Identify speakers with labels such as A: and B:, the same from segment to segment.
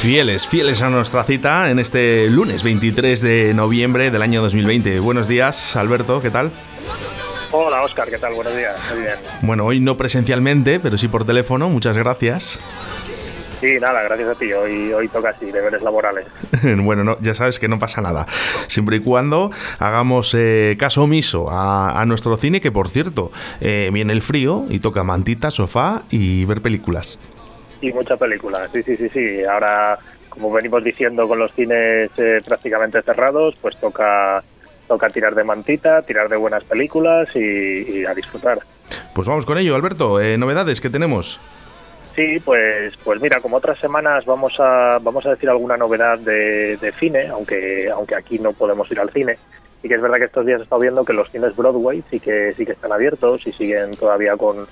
A: Fieles, fieles a nuestra cita en este lunes 23 de noviembre del año 2020. Buenos días, Alberto, ¿qué tal?
B: Hola, Oscar, ¿qué tal? Buenos días, muy bien.
A: Bueno, hoy no presencialmente, pero sí por teléfono, muchas gracias.
B: Sí, nada, gracias a ti. Hoy, hoy toca así, deberes laborales.
A: bueno, no, ya sabes que no pasa nada. Siempre y cuando hagamos eh, caso omiso a, nuestro cine, que por cierto, eh, viene el frío y toca mantita, sofá y ver películas.
B: Y muchas películas, sí, sí, sí, sí. Ahora, como venimos diciendo, con los cines eh, prácticamente cerrados, pues toca toca tirar de mantita, tirar de buenas películas y, a disfrutar.
A: Pues vamos con ello, Alberto. Eh, ¿Novedades que tenemos?
B: Sí, pues, pues mira, como otras semanas vamos a, vamos a decir alguna novedad de, de cine, aunque, aunque aquí no podemos ir al cine. Y que es verdad que estos días he estado viendo que los cines Broadway sí que, sí que están abiertos y siguen todavía con,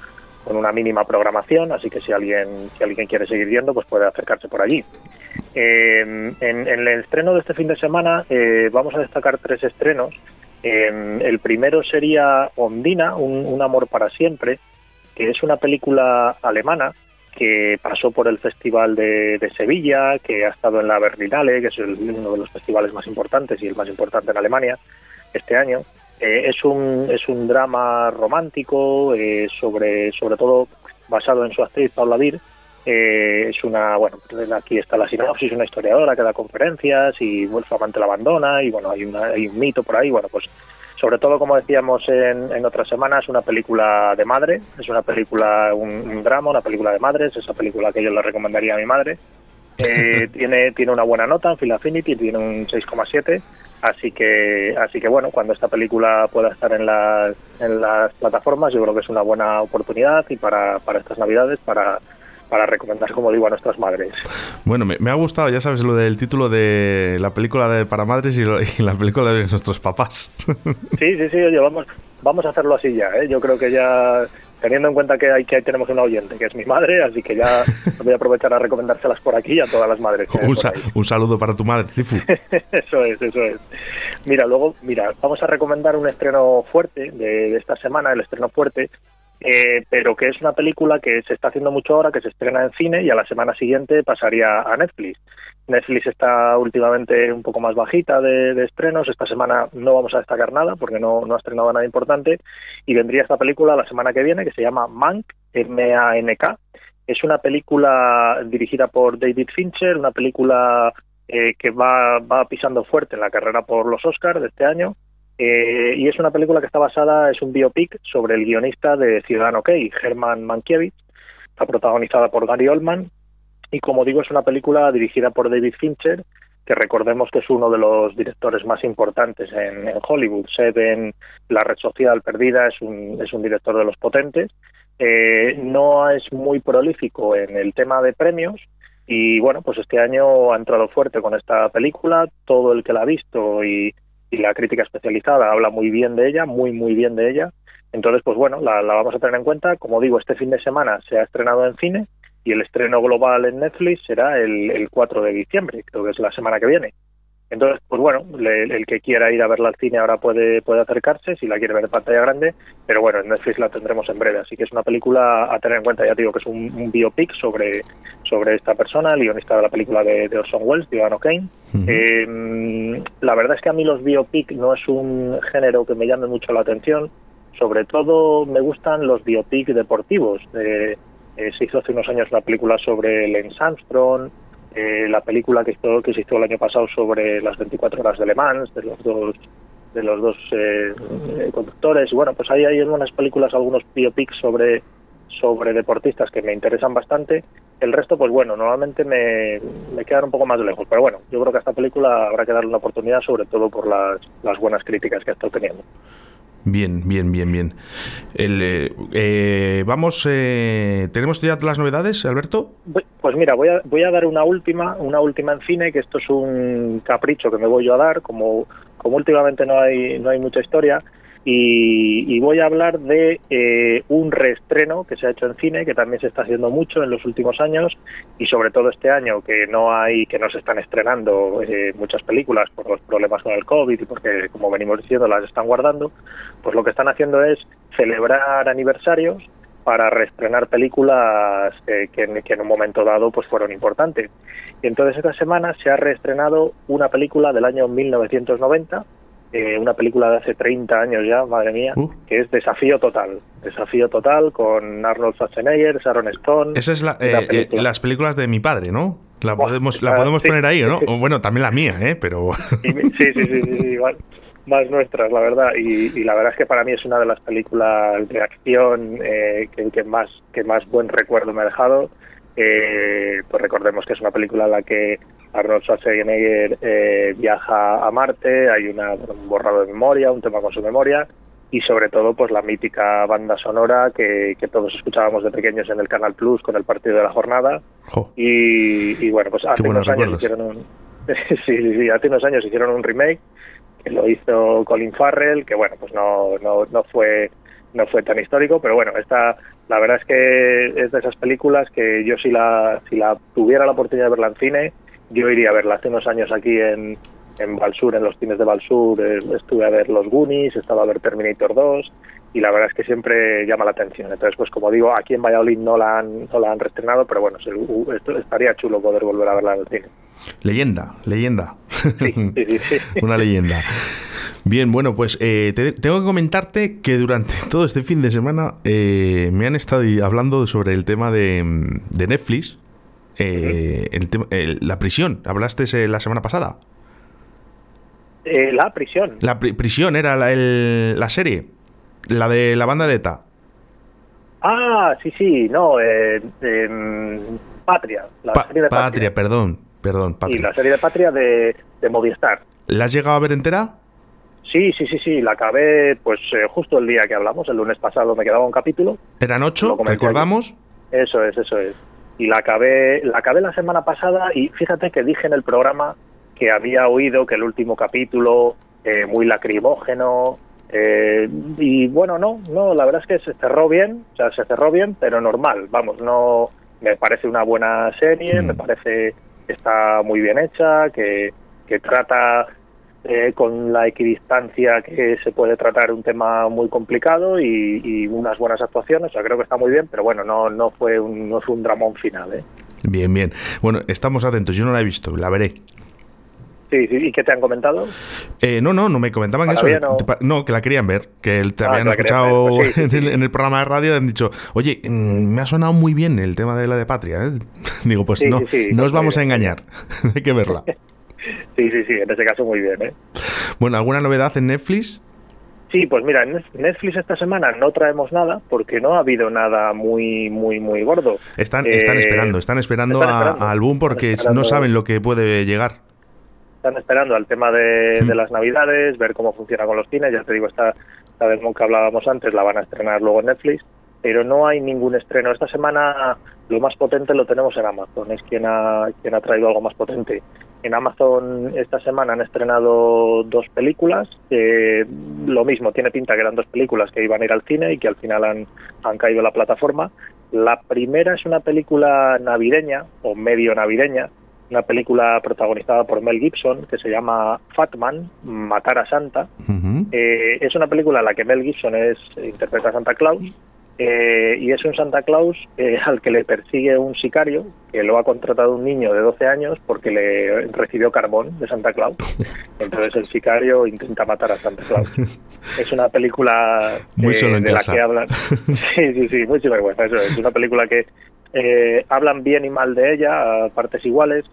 B: con una mínima programación, así que si alguien, si alguien quiere seguir viendo, pues puede acercarse por allí. en, el estreno de este fin de semana eh, vamos a destacar tres estrenos. el primero sería Ondina, un, amor para siempre, que es una película alemana que pasó por el Festival de, Sevilla, que ha estado en la Berlinale, que es uno de los festivales más importantes y el más importante en Alemania este año. Eh, es, un, es un drama romántico, eh, sobre, sobre todo basado en su actriz Paula Vir. Eh, es una, bueno, aquí está la sinopsis, una historiadora que da conferencias y bueno, su amante la abandona y bueno, hay, hay un mito por ahí. Bueno, pues sobre todo, como decíamos en, en otras semanas, una película de madre, es una película, un, drama, una película de madres, esa película que yo le recomendaría a mi madre. tiene, tiene una buena nota en Phil Affinity, tiene un 6,7 Así que, así que bueno, cuando esta película pueda estar en las, en las plataformas, yo creo que es una buena oportunidad y para, para estas navidades, para, para recomendar, como digo, a nuestras madres.
A: Bueno, me, ha gustado, ya sabes, lo del título de la película de para madres y, la película de nuestros papás.
B: Sí, sí, sí, oye, vamos, vamos a hacerlo así ya, ¿eh? Yo creo que ya teniendo en cuenta que, hay, que tenemos una oyente, que es mi madre, así que ya voy a aprovechar a recomendárselas por aquí a todas las madres.
A: Un, saludo para tu madre, Tifu.
B: eso es, eso es. Mira, luego, mira, vamos a recomendar un estreno fuerte de, esta semana, el estreno fuerte, eh, pero que es una película que se está haciendo mucho ahora, que se estrena en cine y a la semana siguiente pasaría a Netflix. Netflix está últimamente un poco más bajita de, estrenos. Esta semana no vamos a destacar nada porque no, ha estrenado nada importante. Y vendría esta película la semana que viene que se llama Mank, M-A-N-K. Es una película dirigida por David Fincher, una película eh, que va, va pisando fuerte en la carrera por los Oscars de este año. Eh, y es una película que está basada, es un biopic sobre el guionista de Ciudadano Kane, Herman Mankiewicz. Está protagonizada por Gary Oldman y como digo es una película dirigida por David Fincher que recordemos que es uno de los directores más importantes en, Hollywood. Seven, La Red Social Perdida, es un, es un director de los potentes. Eh, no es muy prolífico en el tema de premios y bueno, pues este año ha entrado fuerte con esta película. Todo el que la ha visto y, la crítica especializada habla muy bien de ella, muy, muy bien de ella. Entonces, pues bueno, la, la vamos a tener en cuenta. Como digo, este fin de semana se ha estrenado en cine y el estreno global en Netflix será el, el 4 de diciembre, creo que es la semana que viene. Entonces, pues bueno, el que quiera ir a verla al cine ahora puede, puede acercarse, si la quiere ver en pantalla grande, pero bueno, en Netflix la tendremos en breve, así que es una película a tener en cuenta, ya digo que es un, biopic sobre, sobre esta persona, el guionista de la película de, de Orson Welles, Ciudadano Kane. Eh, la verdad es que a mí los biopic no es un género que me llame mucho la atención, sobre todo me gustan los biopic deportivos, de eh, se hizo hace unos años la película sobre Lance Armstrong, eh, la película que, hizo, que se hizo el año pasado sobre las 24 horas de Le Mans, de los dos de los dos eh, conductores. Bueno, pues ahí hay algunas películas, algunos biopics sobre sobre deportistas que me interesan bastante. El resto, pues bueno, normalmente me, me quedan un poco más lejos. Pero bueno, yo creo que a esta película habrá que darle una oportunidad, sobre todo por las, las buenas críticas que ha estado teniendo.
A: Bien, bien, bien, bien. Eh, eh, vamos, eh, ¿tenemos ya las novedades, Alberto?
B: Pues mira, voy a, voy a dar una última, una última en cine, que esto es un capricho que me voy yo a dar, como como últimamente no hay, no hay mucha historia, y, voy a hablar de eh, un reestreno que se ha hecho en cine, que también se está haciendo mucho en los últimos años y sobre todo este año que no hay, que no se están estrenando eh, muchas películas por los problemas con el COVID y porque, como venimos diciendo, las están guardando. Pues lo que están haciendo es celebrar aniversarios para reestrenar películas que, que, en un momento dado pues fueron importantes. Y entonces esta semana se ha reestrenado una película del año 1990 eh, una película de hace 30 años ya, madre mía, uh. que es Desafío Total. Desafío Total con Arnold Schwarzenegger, Sharon Stone.
A: Esa es la, eh, eh, las películas de mi padre, ¿no? La podemos, la podemos poner ahí, ¿no? bueno, también la mía, ¿eh? Pero...
B: sí, sí, sí, sí, igual. Más nuestras, la verdad. Y, la verdad es que para mí es una de las películas de acción que, que, más, que más buen recuerdo me ha dejado. Pues recordemos que es una película en la que Arnold Schwarzenegger eh, viaja a Marte, hay una, un borrado de memoria, un tema con su memoria y sobre todo pues la mítica banda sonora que, todos escuchábamos de pequeños en el Canal Plus con el partido de la jornada. Y, bueno pues hace unos años hicieron un hace unos años hicieron un remake que lo hizo Colin Farrell que bueno pues no, no, no fue no fue tan histórico pero bueno esta la verdad es que es de esas películas que yo si la si la tuviera la oportunidad de verla en cine yo iría a verla. Hace unos años aquí en, en Balsur, en los cines de Balsur, eh, estuve a ver Los Goonies, estaba a ver Terminator 2 y la verdad es que siempre llama la atención. Entonces, pues como digo, aquí en Valladolid no la han, no la han reestrenado, pero bueno, estaría chulo poder volver a verla en el cine.
A: Leyenda, leyenda. Una leyenda. Bien, bueno, pues eh, tengo que comentarte que durante todo este fin de semana eh, me han estado hablando sobre el tema de, de Netflix eh, el, la prisión. ¿Hablaste la semana pasada?
B: Eh, la prisión.
A: La prisión era la, la, serie. La de la banda de ETA.
B: Ah, sí, sí, no. Eh, Patria. La
A: serie de Patria, perdón. Perdón,
B: Y la serie de Patria de, Movistar.
A: ¿La has llegado a ver entera?
B: Sí, sí, sí, sí, la acabé pues justo el día que hablamos, el lunes pasado me quedaba un capítulo.
A: ¿Eran ocho? ¿Recordamos?
B: Eso es, eso es y la acabé, la acabé la semana pasada y fíjate que dije en el programa que había oído que el último capítulo eh, muy lacrimógeno eh, y bueno no no la verdad es que se cerró bien o sea se cerró bien pero normal vamos no me parece una buena serie me parece que está muy bien hecha que, que trata eh, con la equidistancia que se puede tratar un tema muy complicado y, unas buenas actuaciones. O sea, creo que está muy bien, pero bueno, no, no, fue, un, no fue un dramón final. ¿eh?
A: Bien, bien. Bueno, estamos atentos. Yo no la he visto, la veré.
B: Sí, sí, ¿y qué te han comentado?
A: Eh, no, no, no me comentaban eso. No... que la querían ver, que te ah, habían escuchado pues en, el, programa de radio y han dicho, oye, mm, me ha sonado muy bien el tema de la de Patria. ¿eh? Digo, pues no, no os vamos a engañar, hay que verla.
B: Sí, sí, sí, en ese caso muy bien. ¿eh?
A: Bueno, ¿alguna novedad en Netflix?
B: Sí, pues mira, en Netflix esta semana no traemos nada porque no ha habido nada muy, muy, muy gordo.
A: Están, están eh, esperando, están esperando, al boom porque no saben lo que puede llegar.
B: Están esperando al tema de, de, las navidades, ver cómo funciona con los cines. Ya te digo, esta, la vez que hablábamos antes la van a estrenar luego en Netflix, pero no hay ningún estreno. Esta semana lo más potente lo tenemos en Amazon, es quien ha, quien ha traído algo más potente. En Amazon esta semana han estrenado dos películas. lo mismo, tiene pinta que eran dos películas que iban a ir al cine y que al final han, han caído a la plataforma. La primera es una película navideña o medio navideña, una película protagonizada por Mel Gibson que se llama Fatman, Matar a Santa. Eh, es una película en la que Mel Gibson es interpreta a Santa Claus eh, y es un Santa Claus eh, al que le persigue un sicario que lo ha contratado un niño de 12 años porque le recibió carbón de Santa Claus. Entonces el sicario intenta matar a Santa Claus. Es una película
A: muy eh, de la que
B: hablan. Sí, sí, sí, muy vergüenza. Eso es una película que hablan bien y mal de ella a partes iguales.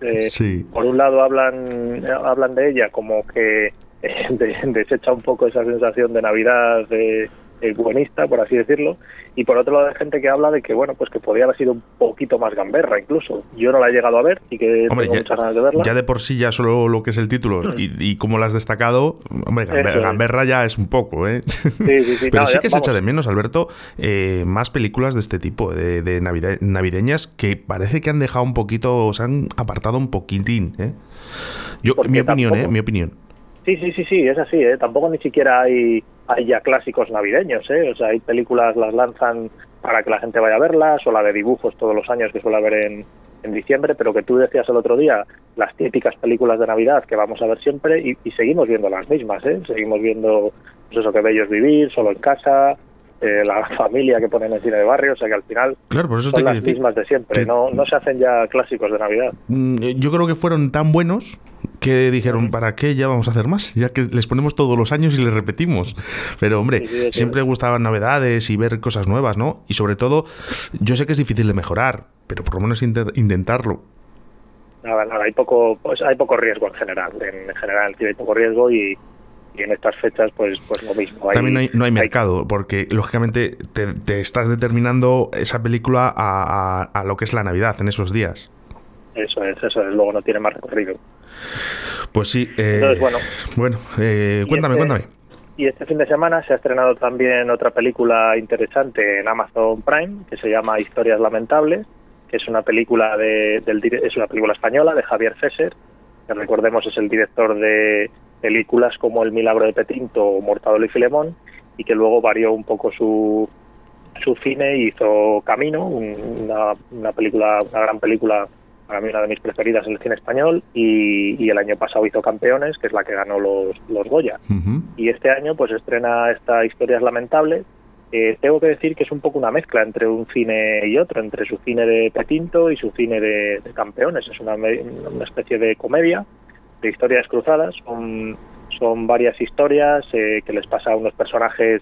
B: Por un lado hablan hablan de ella como que desecha un poco esa sensación de Navidad de buenista, por así decirlo, y por otro lado hay gente que habla de que bueno pues que podría haber sido un poquito más gamberra incluso. Yo no la he llegado a ver y que tengo muchas ganas de verla.
A: ya de por sí ya solo lo que es el título mm. y, como lo has destacado hombre gamberra, ya es un poco eh sí, sí, sí. pero sí que se echa de menos Alberto eh, más películas de este tipo de, navideñas que parece que han dejado un poquito se han apartado un poquitín eh yo mi opinión eh mi opinión
B: Sí, sí, sí, sí, es así. ¿eh? Tampoco ni siquiera hay, hay ya clásicos navideños. ¿eh? O sea, hay películas, las lanzan para que la gente vaya a verlas, o la de dibujos todos los años que suele haber en, en diciembre, pero que tú decías el otro día, las típicas películas de Navidad que vamos a ver siempre y, seguimos viendo las mismas, ¿eh? Seguimos viendo pues eso que bello vivir, solo en casa, eh, la familia que ponen en cine de barrio, o sea que al final
A: claro, por eso
B: son las mismas de siempre, no, no se hacen ya clásicos de Navidad.
A: Mm, yo creo que fueron tan buenos que dijeron, ¿para qué ya vamos a hacer más? Ya que les ponemos todos los años y les repetimos. Pero hombre, siempre gustaban novedades y ver cosas nuevas, ¿no? Y sobre todo, yo sé que es difícil de mejorar, pero por lo menos intentarlo.
B: Nada, nada, hay poco, pues hay poco riesgo en general. En general hay poco riesgo y, en estas fechas pues pues lo mismo.
A: También no hay, no hay mercado, porque lógicamente te, estás determinando esa película a, a, lo que es la Navidad en esos días.
B: Eso es, eso es, luego no tiene más recorrido.
A: Pues sí. Eh, Entonces, bueno. Bueno, eh, cuéntame,
B: este
A: cuéntame.
B: Y este fin de semana se ha estrenado también otra película interesante en Amazon Prime que se llama Historias Lamentables, que es una película de, del, es una película española de Javier Fesser, que recordemos es el director de películas como El Milagro de Petinto o Mortadelo y Filemón, y que luego varió un poco su, su cine y hizo Camino, una, una película, una gran película para mí una de mis preferidas en el cine español, y, el año pasado hizo Campeones, que es la que ganó los, los Goya. Y este año pues estrena esta Historias Lamentables. Eh, tengo que decir que es un poco una mezcla entre un cine y otro, entre su cine de Petinto y su cine de, Campeones. Es una, una, especie de comedia, de historias cruzadas. Son, son varias historias eh, que les pasa a unos personajes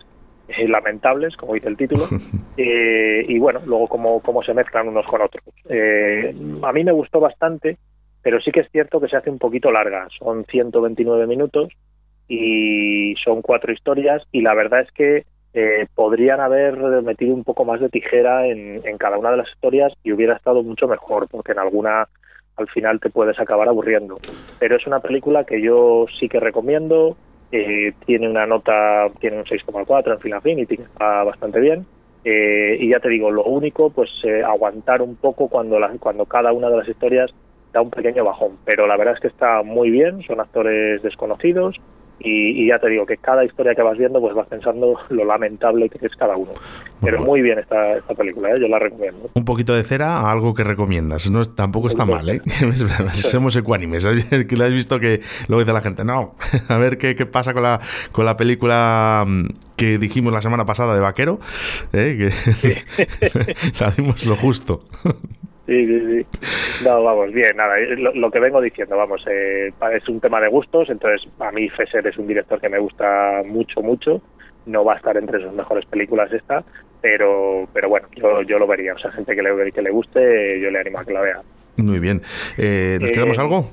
B: eh, lamentables, como dice el título, eh, y bueno, luego cómo, cómo se mezclan unos con otros. Eh, a mí me gustó bastante, pero sí que es cierto que se hace un poquito larga, son 129 minutos y son cuatro historias y la verdad es que podrían haber metido un poco más de tijera en, en cada una de las historias y hubiera estado mucho mejor, porque en alguna al final te puedes acabar aburriendo. Pero es una película que yo sí que recomiendo, eh, tiene una nota, tiene un 6,4 en Film Affinity, está bastante bien. Eh, y ya te digo, lo único, pues eh, aguantar un poco cuando, cuando cada una de las historias da un pequeño bajón. Pero la verdad es que está muy bien, son actores desconocidos y, ya te digo que cada historia que vas viendo pues vas pensando lo lamentable que es cada uno. Pero muy bien esta, esta película, ¿eh? yo la recomiendo.
A: Un poquito de cera a algo que recomiendas, no tampoco está mal, ¿eh? Somos ecuánimes, que lo has visto que luego dice la gente, no, a ver qué, qué pasa con la, con la película mm, que dijimos la semana pasada de Vaquero, ¿eh? que la dimos lo justo.
B: Sí, sí, sí. No, vamos, bien, nada, lo, que vengo diciendo, vamos, eh, es un tema de gustos, entonces a mí Fesser es un director que me gusta mucho, mucho, no va a estar entre sus mejores películas esta, pero pero bueno, yo, yo lo vería, o sea, gente que le, que le guste, yo le animo a que la vea.
A: Muy bien. Eh, ¿Nos quedamos eh, algo?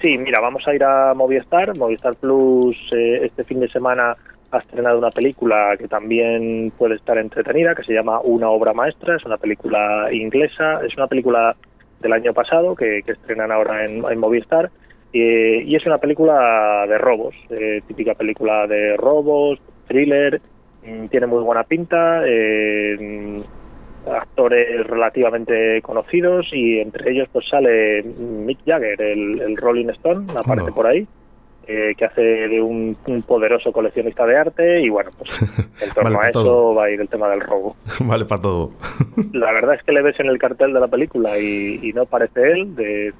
B: Sí, mira, vamos a ir a Movistar, Movistar Plus este fin de semana ha estrenado una película que también puede estar entretenida, que se llama Una obra maestra, es una película inglesa, es una película del año pasado que, estrenan ahora en, Movistar. Y es una película de robos, eh, típica película de robos, thriller, mm, tiene muy buena pinta, eh, actores relativamente conocidos y entre ellos pues sale Mick Jagger, el, Rolling Stone, aparece por ahí. Eh, que hace de un, poderoso coleccionista de arte y bueno, pues en torno a eso va a ir el tema del robo.
A: Vale para todo.
B: La verdad es que le ves en el cartel de la película y, no parece él, de,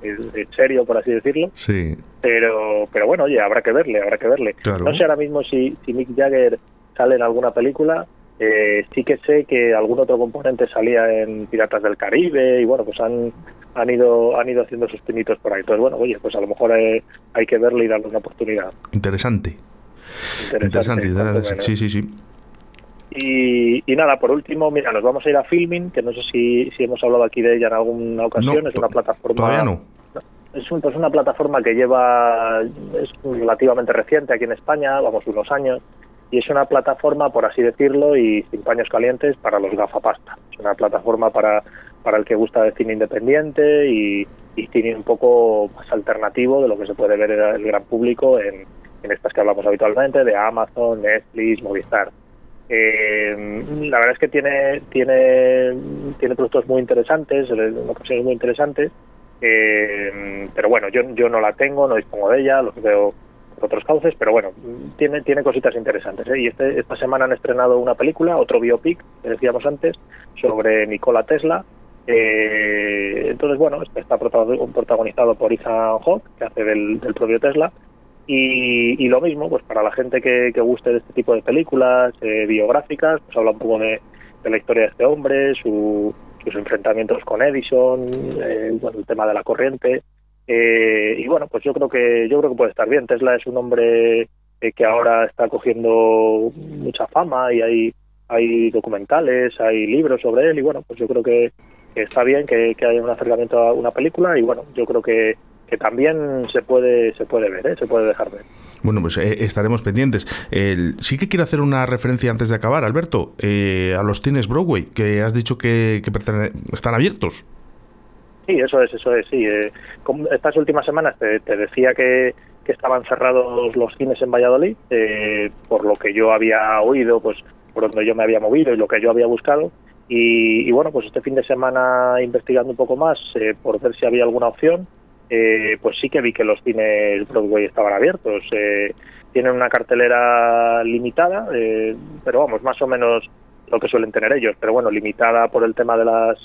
B: serio por así decirlo.
A: Sí.
B: Pero, pero bueno, oye, habrá que verle, habrá que verle. No sé ahora mismo si, si Mick Jagger sale en alguna película, eh, sí que sé que algún otro componente salía en Piratas del Caribe y bueno, pues han, han ido han ido haciendo sus pinitos por ahí. Entonces, bueno, oye, pues a lo mejor hay, que verle y darle una oportunidad.
A: Interesante. Interesante, sí, sí, sí.
B: Y, nada, por último, mira, nos vamos a ir a Filming, que no sé si, si hemos hablado aquí de ella en alguna ocasión, es una plataforma...
A: Todavía no.
B: Es, un, pues una plataforma que lleva, es relativamente reciente aquí en España, vamos, unos años, y es una plataforma, por así decirlo, y sin paños calientes para los gafapasta. Es una plataforma para, para el que gusta de cine independiente y, cine un poco más alternativo de lo que se puede ver el gran público en, en estas que hablamos habitualmente, de Amazon, Netflix, Movistar. Eh, la verdad es que tiene tiene tiene productos muy interesantes, en ocasiones muy interesantes, eh, pero bueno, yo, yo no la tengo, no dispongo de ella, los veo otros cauces, pero bueno, tiene, tiene cositas interesantes. ¿eh? Y este, esta semana han estrenado una película, otro biopic, que decíamos antes, sobre Nikola Tesla. Eh, entonces, bueno, está protagonizado por Ethan Hawke, que hace del, propio Tesla. Y, lo mismo, pues para la gente que, guste de este tipo de películas eh, biográficas, pues habla un poco de, la historia de este hombre, sus enfrentamientos con Edison, el tema de la corriente, eh, y bueno, pues yo creo que yo creo que puede estar bien. Tesla es un hombre eh, que ahora está cogiendo mucha fama y hay hay documentales, hay libros sobre él y bueno, pues yo creo que, está bien que, haya un acercamiento a una película y bueno, yo creo que, que también se puede se puede ver, ¿eh? se puede dejar ver.
A: Bueno, pues estaremos pendientes. sí que quiero hacer una referencia antes de acabar, Alberto, a los cines Broadway, que has dicho que, que están abiertos.
B: Sí, eso es, eso es, sí. Eh, estas últimas semanas te, decía que, estaban cerrados los cines en Valladolid, eh, por lo que yo había oído, pues por donde yo me había movido y lo que yo había buscado. Y, bueno, pues este fin de semana investigando un poco más eh, por ver si había alguna opción, pues sí que vi que los cines Broadway estaban abiertos. tienen una cartelera limitada, pero vamos, más o menos lo que suelen tener ellos, pero bueno, limitada por el tema de las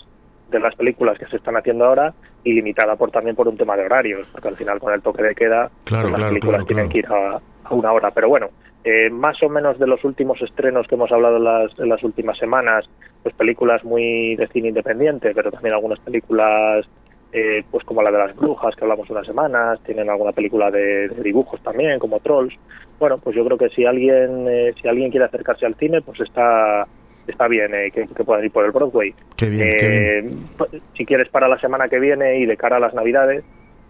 B: de las películas que se están haciendo ahora y limitada por también por un tema de horarios, porque al final con el toque de queda
A: pues
B: las películas tienen que ir a, una hora. Pero bueno, eh, más o menos de los últimos estrenos que hemos hablado en las, en las últimas semanas, pues películas muy de cine independiente, pero también algunas películas eh, pues como la de las brujas que hablamos unas semanas, tienen alguna película de, dibujos también, como Trolls. Bueno, pues yo creo que si alguien eh, si alguien quiere acercarse al cine, pues está está bien eh, que, que, puedan ir por el Broadway.
A: Eh,
B: si quieres para la semana que viene y de cara a las Navidades,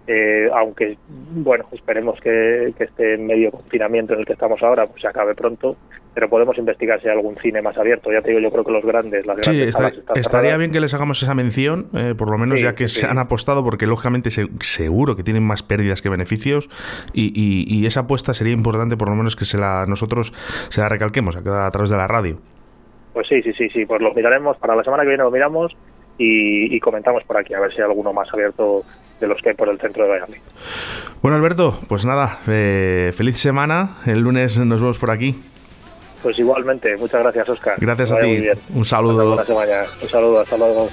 B: eh, aunque, bueno, esperemos que, que, este medio confinamiento en el que estamos ahora pues se acabe pronto, pero podemos investigar si hay algún cine más abierto. Ya te digo, yo creo que los grandes, las grandes
A: sí, estaría bien que les hagamos esa mención, por lo menos ya que se han apostado, porque lógicamente seguro que tienen más pérdidas que beneficios, y, y, esa apuesta sería importante, por lo menos que se la nosotros se la recalquemos a, a través de la radio.
B: Pues sí, sí, sí, sí, pues lo miraremos, para la semana que viene lo miramos y, comentamos por aquí, a ver si hay alguno más abierto de los que hay por el centro de Valladolid.
A: Bueno, Alberto, pues nada, eh, feliz semana, el lunes nos vemos por aquí.
B: Pues igualmente, muchas gracias, Oscar.
A: Gracias a ti. Un saludo.
B: Un saludo, hasta luego.